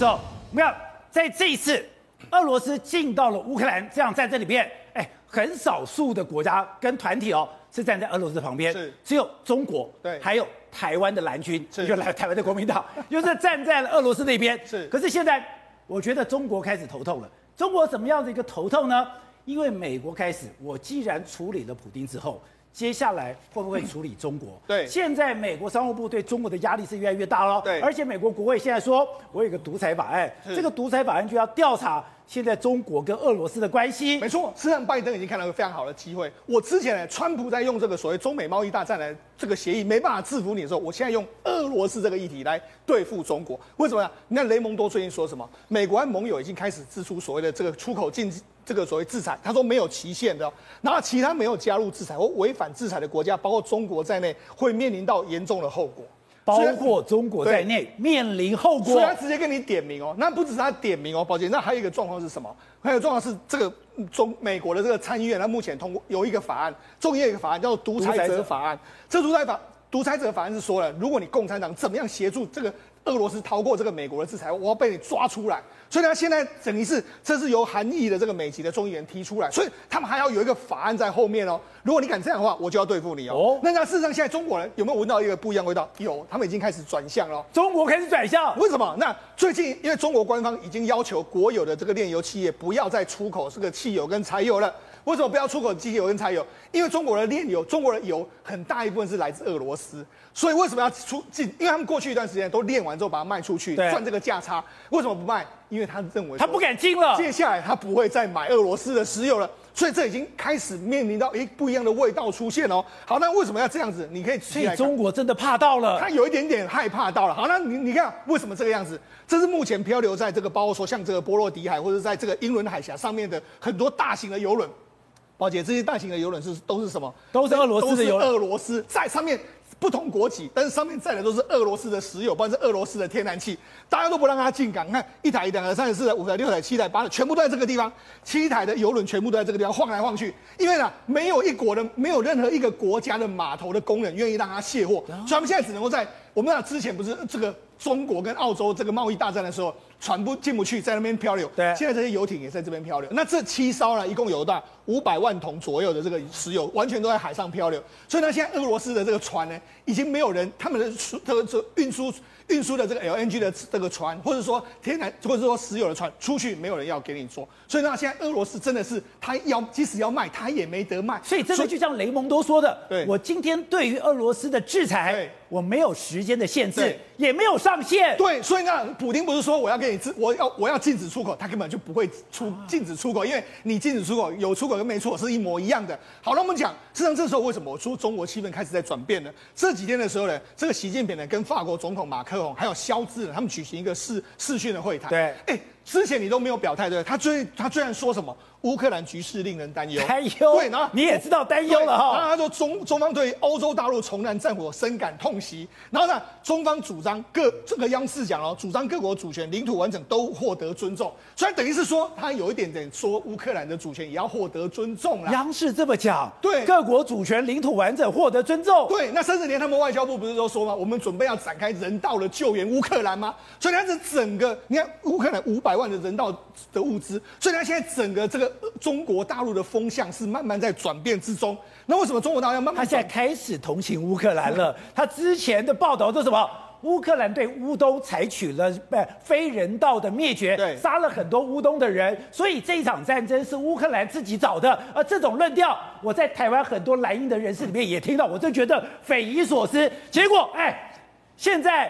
之后，我们要在这一次俄罗斯进到了乌克兰这场战争里面，哎，很少数的国家跟团体哦是站在俄罗斯旁边，是只有中国，对，还有台湾的蓝军，是就来台湾的国民党，就是站在了俄罗斯那边。是，可是现在我觉得中国开始头痛了。中国怎么样的一个头痛呢？因为美国开始，我既然处理了普丁之后。接下来会不会处理中国？对，现在美国商务部对中国的压力是越来越大了。对，而且美国国会现在说，我有一个独裁法案，这个独裁法案就要调查现在中国跟俄罗斯的关系。没错，实际上拜登已经看到一个非常好的机会。我之前呢，川普在用这个所谓中美贸易大战来这个协议没办法制服你的时候，我现在用俄罗斯这个议题来对付中国。为什么呢？你看雷蒙多最近说什么？美国和盟友已经开始支出所谓的这个出口禁。这个所谓制裁，他说没有期限的，然后其他没有加入制裁或违反制裁的国家，包括中国在内，会面临到严重的后果。包括中国在内面临后果。所以他直接跟你点名哦，那不只是他点名哦，宝姐，那还有一个状况是什么？还有状况是这个中美国的这个参议院，他目前通过有一个法案，众议院一个法案叫做独裁者法案。这独裁法独裁者法案是说了，如果你共产党怎么样协助这个。俄罗斯逃过这个美国的制裁，我要被你抓出来。所以呢，现在等于是这是由韩裔的这个美籍的众议员提出来，所以他们还要有一个法案在后面哦。如果你敢这样的话，我就要对付你哦。哦，那那事实上，现在中国人有没有闻到一个不一样味道？有，他们已经开始转向了。中国开始转向，为什么？那最近因为中国官方已经要求国有的这个炼油企业不要再出口这个汽油跟柴油了。为什么不要出口汽油跟柴油？因为中国的炼油，中国的油很大一部分是来自俄罗斯，所以为什么要出进？因为他们过去一段时间都炼完之后把它卖出去，赚这个价差。为什么不卖？因为他认为他不敢进了，接下来他不会再买俄罗斯的石油了。所以这已经开始面临到诶不一样的味道出现哦。好，那为什么要这样子？你可以所以中国真的怕到了，他有一点点害怕到了。好，那你你看为什么这个样子？这是目前漂流在这个包括说像这个波罗的海或者在这个英伦海峡上面的很多大型的油轮。宝姐，这些大型的游轮是都是什么？都是俄罗斯的游轮。俄罗斯在上面不同国籍，但是上面载的都是俄罗斯的石油，不然是俄罗斯的天然气，大家都不让它进港。你看一台、两台、三台、四台、五台、六台、七台、八台，全部都在这个地方。七台的游轮全部都在这个地方晃来晃去，因为呢，没有一国的，没有任何一个国家的码头的工人愿意让它卸货，所以他们现在只能够在我们俩之前不是这个中国跟澳洲这个贸易大战的时候。船不进不去，在那边漂流。对，现在这些游艇也在这边漂流。那这七艘呢，一共有大五百万桶左右的这个石油，完全都在海上漂流。所以呢，现在俄罗斯的这个船呢，已经没有人，他们的这个这运输运输的这个 LNG 的这个船，或者说天然或者说石油的船出去，没有人要给你做。所以呢，现在俄罗斯真的是他要即使要卖，他也没得卖。所以这个就像雷蒙多说的，对，我今天对于俄罗斯的制裁。我没有时间的限制，也没有上限。对，所以呢，普京不是说我要给你制，我要我要禁止出口，他根本就不会出禁止出口，因为你禁止出口，有出口跟没出口是一模一样的。好了，我们讲，事实上这时候为什么我说中国气氛开始在转变呢？这几天的时候呢，这个习近平呢跟法国总统马克龙还有肖兹，他们举行一个视视讯的会谈。对，哎，之前你都没有表态，对，他最他居然说什么？乌克兰局势令人担忧，担忧。对，然后你也知道担忧了哈。然后他说中中方对欧洲大陆重燃战火深感痛惜。然后呢，中方主张各这个央视讲了，主张各国主权、领土完整都获得尊重。所以等于是说，他有一点点说乌克兰的主权也要获得尊重了。央视这么讲，对，各国主权、领土完整获得尊重。对，那甚至连他们外交部不是都说吗？我们准备要展开人道的救援乌克兰吗？所以他是整个，你看乌克兰五百万的人道的物资，所以他现在整个这个中国。大陆的风向是慢慢在转变之中，那为什么中国大陆要慢慢？他现在开始同情乌克兰了。他之前的报道都是什么？乌克兰对乌东采取了非人道的灭绝，对，杀了很多乌东的人，所以这一场战争是乌克兰自己找的。而这种论调，我在台湾很多蓝营的人士里面也听到，我就觉得匪夷所思。结果，哎，现在。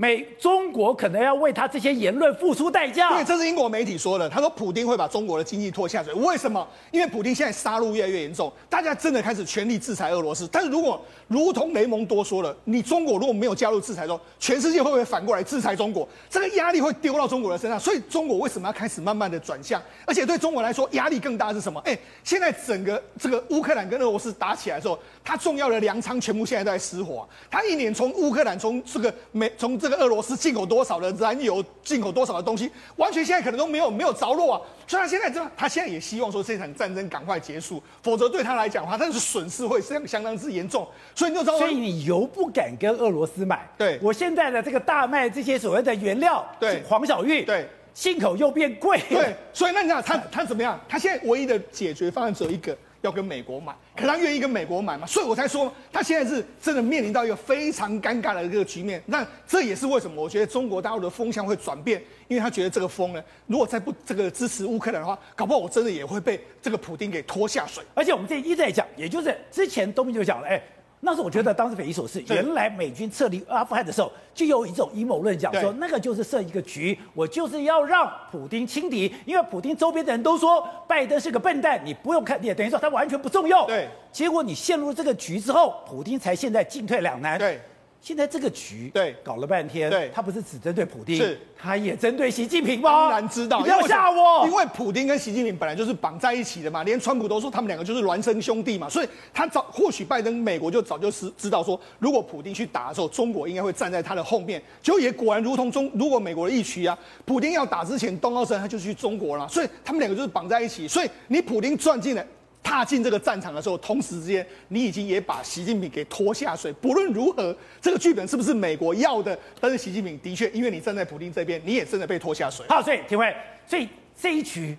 美中国可能要为他这些言论付出代价。对，这是英国媒体说的。他说，普丁会把中国的经济拖下水。为什么？因为普丁现在杀戮越来越严重，大家真的开始全力制裁俄罗斯。但是如果如同雷蒙多说了，你中国如果没有加入制裁中，全世界会不会反过来制裁中国？这个压力会丢到中国的身上。所以中国为什么要开始慢慢的转向？而且对中国来说，压力更大是什么？哎，现在整个这个乌克兰跟俄罗斯打起来之后，它重要的粮仓全部现在都在失火。它一年从乌克兰从这个美从这这个俄罗斯进口多少的燃油，进口多少的东西，完全现在可能都没有没有着落啊。所以他现在这样，他现在也希望说这场战争赶快结束，否则对他来讲的话，他是损失会相相当之严重。所以你就知道，所以你油不敢跟俄罗斯买。对，我现在的这个大麦这些所谓的原料，对，黄小玉，对，进口又变贵。对，所以那你想他他怎么样？他现在唯一的解决方案只有一个。要跟美国买，可他愿意跟美国买吗？所以我才说，他现在是真的面临到一个非常尴尬的一个局面。那这也是为什么我觉得中国大陆的风向会转变，因为他觉得这个风呢，如果再不这个支持乌克兰的话，搞不好我真的也会被这个普丁给拖下水。而且我们这一直在讲，也就是之前东明就讲了，哎。那时候我觉得当时匪夷所思。原来美军撤离阿富汗的时候，就有一种阴谋论讲说，那个就是设一个局，我就是要让普京轻敌，因为普京周边的人都说拜登是个笨蛋，你不用看，也等于说他完全不重用。对，结果你陷入这个局之后，普京才现在进退两难。对。现在这个局对搞了半天，对，他不是只针对普丁，是，他也针对习近平吗？当然知道，不要吓我，因为普丁跟习近平本来就是绑在一起的嘛，连川普都说他们两个就是孪生兄弟嘛，所以他早或许拜登美国就早就知知道说，如果普丁去打的时候，中国应该会站在他的后面，结果也果然如同中，如果美国的疫区啊，普丁要打之前，东奥森他就去中国了，所以他们两个就是绑在一起，所以你普丁赚进来。踏进这个战场的时候，同时之间，你已经也把习近平给拖下水。不论如何，这个剧本是不是美国要的？但是习近平的确，因为你站在普丁这边，你也真的被拖下水。好，所以廷辉，所以这一局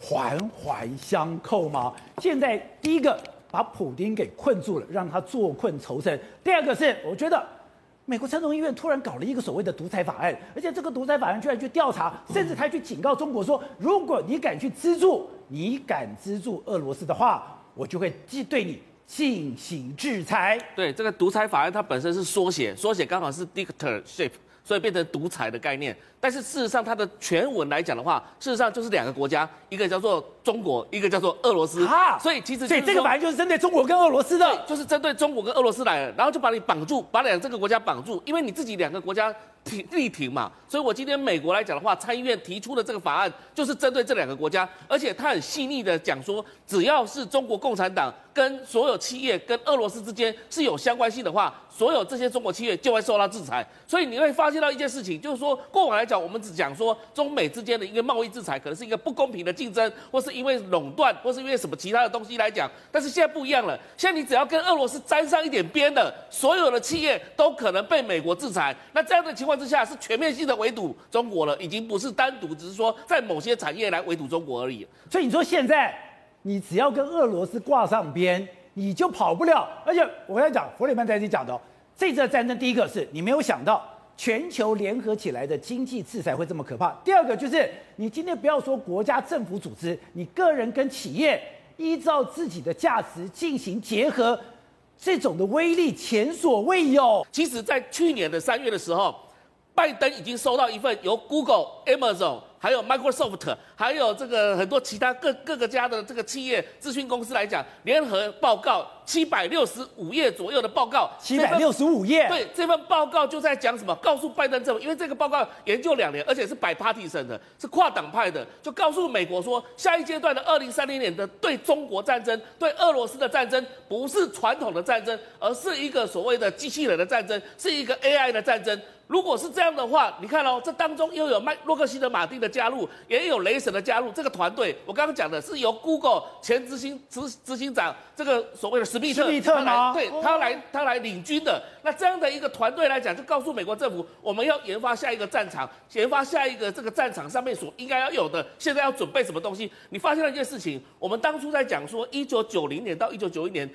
环环相扣吗？现在第一个把普丁给困住了，让他坐困愁城；第二个是，我觉得美国参众议院突然搞了一个所谓的独裁法案，而且这个独裁法案居然去调查，甚至他去警告中国说，如果你敢去资助。你敢资助俄罗斯的话，我就会既对你进行制裁。对，这个独裁法案它本身是缩写，缩写刚好是 dictatorship，所以变成独裁的概念。但是事实上，它的全文来讲的话，事实上就是两个国家，一个叫做中国，一个叫做俄罗斯。啊，所以其实所以这个本来就是针对中国跟俄罗斯的，就是针对中国跟俄罗斯来的，然后就把你绑住，把两这个国家绑住，因为你自己两个国家。挺力挺嘛，所以我今天美国来讲的话，参议院提出的这个法案就是针对这两个国家，而且他很细腻的讲说，只要是中国共产党跟所有企业跟俄罗斯之间是有相关性的话，所有这些中国企业就会受到制裁。所以你会发现到一件事情，就是说过往来讲，我们只讲说中美之间的一个贸易制裁可能是一个不公平的竞争，或是因为垄断，或是因为什么其他的东西来讲，但是现在不一样了，现在你只要跟俄罗斯沾上一点边的，所有的企业都可能被美国制裁。那这样的情况之下，是全面性的围堵中国了，已经不是单独只是说在某些产业来围堵中国而已。所以你说现在你只要跟俄罗斯挂上边，你就跑不了。而且我跟你讲，弗里曼在这里讲的，这次战争第一个是你没有想到全球联合起来的经济制裁会这么可怕。第二个就是你今天不要说国家政府组织，你个人跟企业依照自己的价值进行结合，这种的威力前所未有。其实，在去年的三月的时候。拜登已经收到一份由 Google、Amazon。还有 Microsoft，还有这个很多其他各各个家的这个企业咨询公司来讲，联合报告七百六十五页左右的报告，七百六十五页。对，这份报告就在讲什么？告诉拜登政府，因为这个报告研究两年，而且是 bipartisan 的，是跨党派的，就告诉美国说，下一阶段的二零三零年的对中国战争、对俄罗斯的战争，不是传统的战争，而是一个所谓的机器人的战争，是一个 AI 的战争。如果是这样的话，你看哦，这当中又有麦洛克希德马丁的。加入也有雷神的加入，这个团队我刚刚讲的是由 Google 前执行执执行长这个所谓的史密特，史密特吗？他来对他来他来领军的。那这样的一个团队来讲，就告诉美国政府，我们要研发下一个战场，研发下一个这个战场上面所应该要有的，现在要准备什么东西？你发现了一件事情，我们当初在讲说，一九九零年到一九九一年。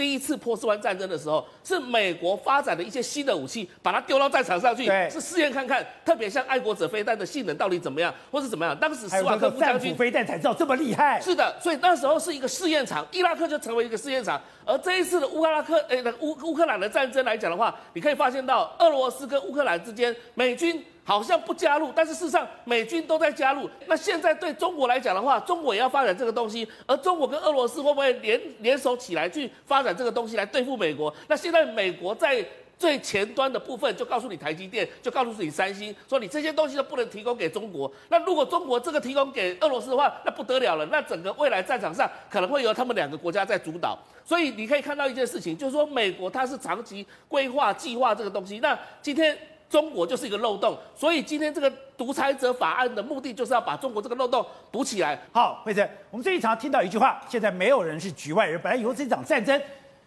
第一次波斯湾战争的时候，是美国发展的一些新的武器，把它丢到战场上去，是试验看看，特别像爱国者飞弹的性能到底怎么样，或是怎么样。当时斯瓦克夫将军飞弹才知道这么厉害。是的，所以那时候是一个试验场，伊拉克就成为一个试验场。而这一次的乌克拉克，诶、欸，乌乌克兰的战争来讲的话，你可以发现到俄罗斯跟乌克兰之间，美军。好像不加入，但是事实上美军都在加入。那现在对中国来讲的话，中国也要发展这个东西，而中国跟俄罗斯会不会联联手起来去发展这个东西来对付美国？那现在美国在最前端的部分就告诉你台积电，就告诉你三星，说你这些东西都不能提供给中国。那如果中国这个提供给俄罗斯的话，那不得了了，那整个未来战场上可能会由他们两个国家在主导。所以你可以看到一件事情，就是说美国它是长期规划计划这个东西。那今天。中国就是一个漏洞。所以今天这个独裁者法案的目的就是要把中国这个漏洞补起来。好，惠珍，我们最近常听到一句话，现在没有人是局外人。本来以为这场战争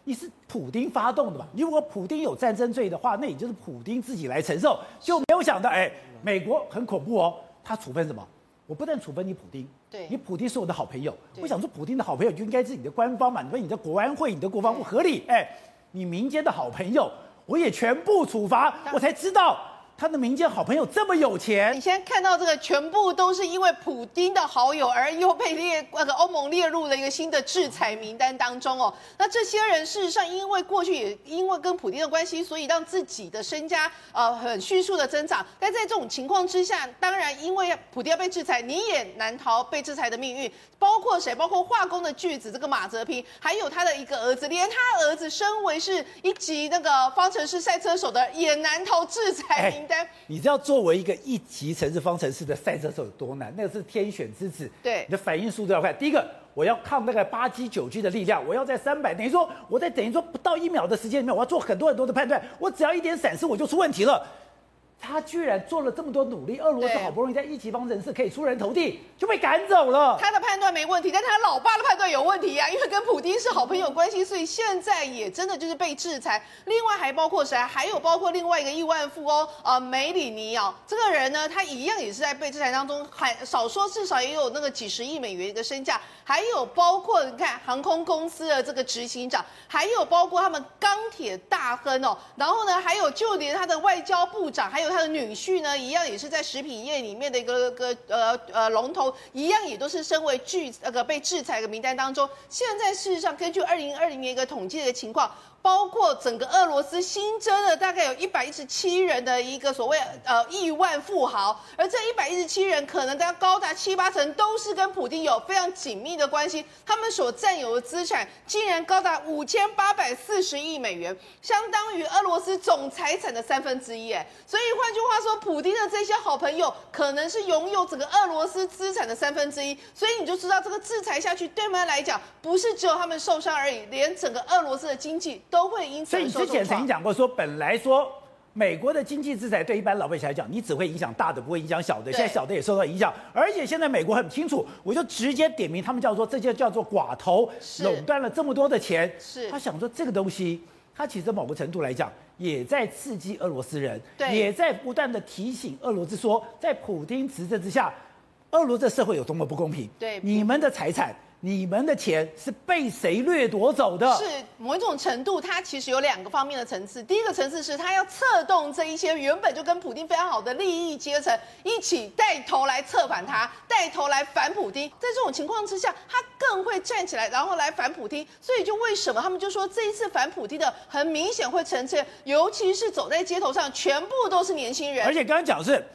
你是普丁发动的嘛？如果普丁有战争罪的话，那也就是普丁自己来承受。就没有想到，哎，美国很恐怖哦，他处分什么？我不但处分你普丁，对，你普丁是我的好朋友。我想说，普丁的好朋友就应该是你的官方嘛？你说你的国安会、你的国防部合理？哎，你民间的好朋友，我也全部处罚，我才知道。他的民间好朋友这么有钱，你现在看到这个全部都是因为普丁的好友而又被列那个欧盟列入了一个新的制裁名单当中哦。那这些人事实上因为过去也因为跟普丁的关系，所以让自己的身家呃很迅速的增长。但在这种情况之下，当然因为普丁要被制裁，你也难逃被制裁的命运。包括谁？包括化工的巨子这个马泽平，还有他的一个儿子，连他儿子身为是一级那个方程式赛车手的，也难逃制裁名单。你知道作为一个一级城市方程式的赛车手有多难？那个是天选之子。对，你的反应速度要快。第一个，我要抗那个八 G 九 G 的力量，我要在三百，等于说我在等于说不到一秒的时间里面，我要做很多很多的判断，我只要一点闪失，我就出问题了。他居然做了这么多努力，俄罗斯好不容易在一级方程式可以出人头地，就被赶走了。他的判断没问题，但他老爸的判断有问题呀、啊，因为跟普京是好朋友关系，所以现在也真的就是被制裁。另外还包括谁？还有包括另外一个亿万富翁啊、呃，梅里尼啊，这个人呢，他一样也是在被制裁当中，还少说至少也有那个几十亿美元一个身价。还有包括你看航空公司的这个执行长，还有包括他们钢铁大亨哦，然后呢，还有就连他的外交部长，还有。他的女婿呢，一样也是在食品业里面的一个个呃呃龙头，一样也都是身为拒那个被制裁的名单当中。现在事实上，根据二零二零年一个统计的情况。包括整个俄罗斯新增了大概有一百一十七人的一个所谓呃亿万富豪，而这一百一十七人可能跟高达七八成都是跟普丁有非常紧密的关系，他们所占有的资产竟然高达五千八百四十亿美元，相当于俄罗斯总财产的三分之一。哎，所以换句话说，普丁的这些好朋友可能是拥有整个俄罗斯资产的三分之一，所以你就知道这个制裁下去对他们来讲，不是只有他们受伤而已，连整个俄罗斯的经济。都会因此，所以你之前曾经讲过说，本来说美国的经济制裁对一般老百姓来讲，你只会影响大的，不会影响小的。现在小的也受到影响，而且现在美国很清楚，我就直接点名他们叫做这就叫做寡头，垄断了这么多的钱。是，他想说这个东西，他其实某个程度来讲，也在刺激俄罗斯人，对，也在不断的提醒俄罗斯说，在普京执政之下，俄罗斯社会有多么不公平。对，你们的财产。你们的钱是被谁掠夺走的？是某一种程度，它其实有两个方面的层次。第一个层次是，它要策动这一些原本就跟普京非常好的利益阶层一起带头来策反他，带头来反普京。在这种情况之下，他更会站起来，然后来反普京。所以，就为什么他们就说这一次反普京的很明显会呈现，尤其是走在街头上，全部都是年轻人。而且刚刚讲的是。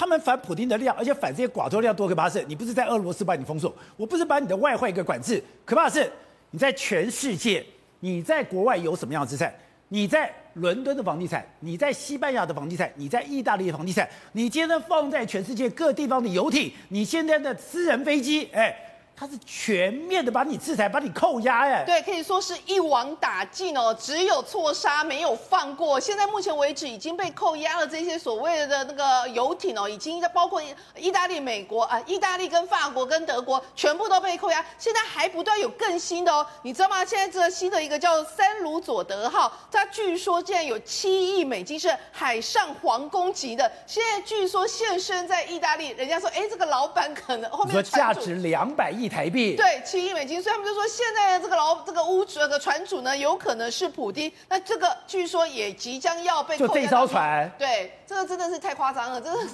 他们反普京的量，而且反这些寡头量多可怕是，你不是在俄罗斯把你封锁，我不是把你的外汇给管制，可怕是你在全世界，你在国外有什么样的资产？你在伦敦的房地产，你在西班牙的房地产，你在意大利的房地产，你今天放在全世界各地方的游艇，你现在的私人飞机，哎。他是全面的把你制裁，把你扣押，哎，对，可以说是一网打尽哦，只有错杀，没有放过。现在目前为止已经被扣押了这些所谓的那个游艇哦，已经包括意大利、美国啊，意大利跟法国跟德国全部都被扣押。现在还不断有更新的哦，你知道吗？现在这个新的一个叫三鲁佐德号，它据说竟然有七亿美金是海上皇宫级的，现在据说现身在意大利，人家说，哎，这个老板可能后面说价值两百亿。台币对七亿美金，所以他们就说现在的这个老这个屋主这个船主呢，有可能是普丁。那这个据说也即将要被扣押。就这艘船，对，这个真的是太夸张了，真的是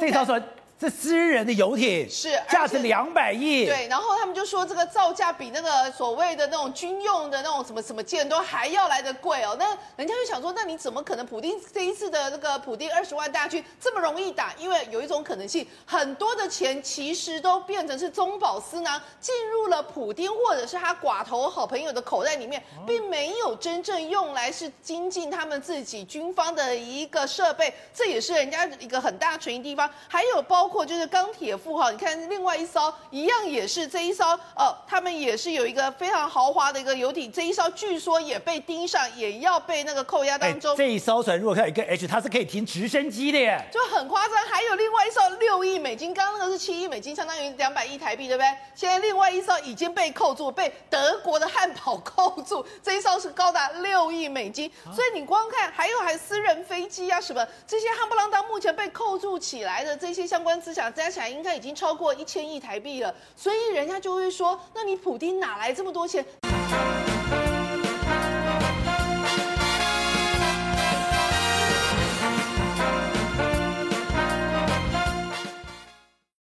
这艘船。这私人的游艇是价值两百亿，对，然后他们就说这个造价比那个所谓的那种军用的那种什么什么舰都还要来得贵哦。那人家就想说，那你怎么可能普丁这一次的那个普丁二十万大军这么容易打？因为有一种可能性，很多的钱其实都变成是中饱私囊，进入了普丁或者是他寡头好朋友的口袋里面，并没有真正用来是精进他们自己军方的一个设备。这也是人家一个很大的存疑地方。还有包。括就是钢铁富豪，你看另外一艘一样也是这一艘，呃，他们也是有一个非常豪华的一个游艇，这一艘据说也被盯上，也要被那个扣押当中。这一艘船如果看一个 H，它是可以停直升机的耶，就很夸张。还有另外一艘六亿美金，刚刚那个是七亿美金，相当于两百亿台币，对不对？现在另外一艘已经被扣住，被德国的汉堡扣住，这一艘是高达六亿美金。所以你光看，还有还私人飞机啊什么这些汉不啷当，目前被扣住起来的这些相关资产加起来，应该已经超过一千亿台币了。所以人家就会说，那你普丁哪来这么多钱？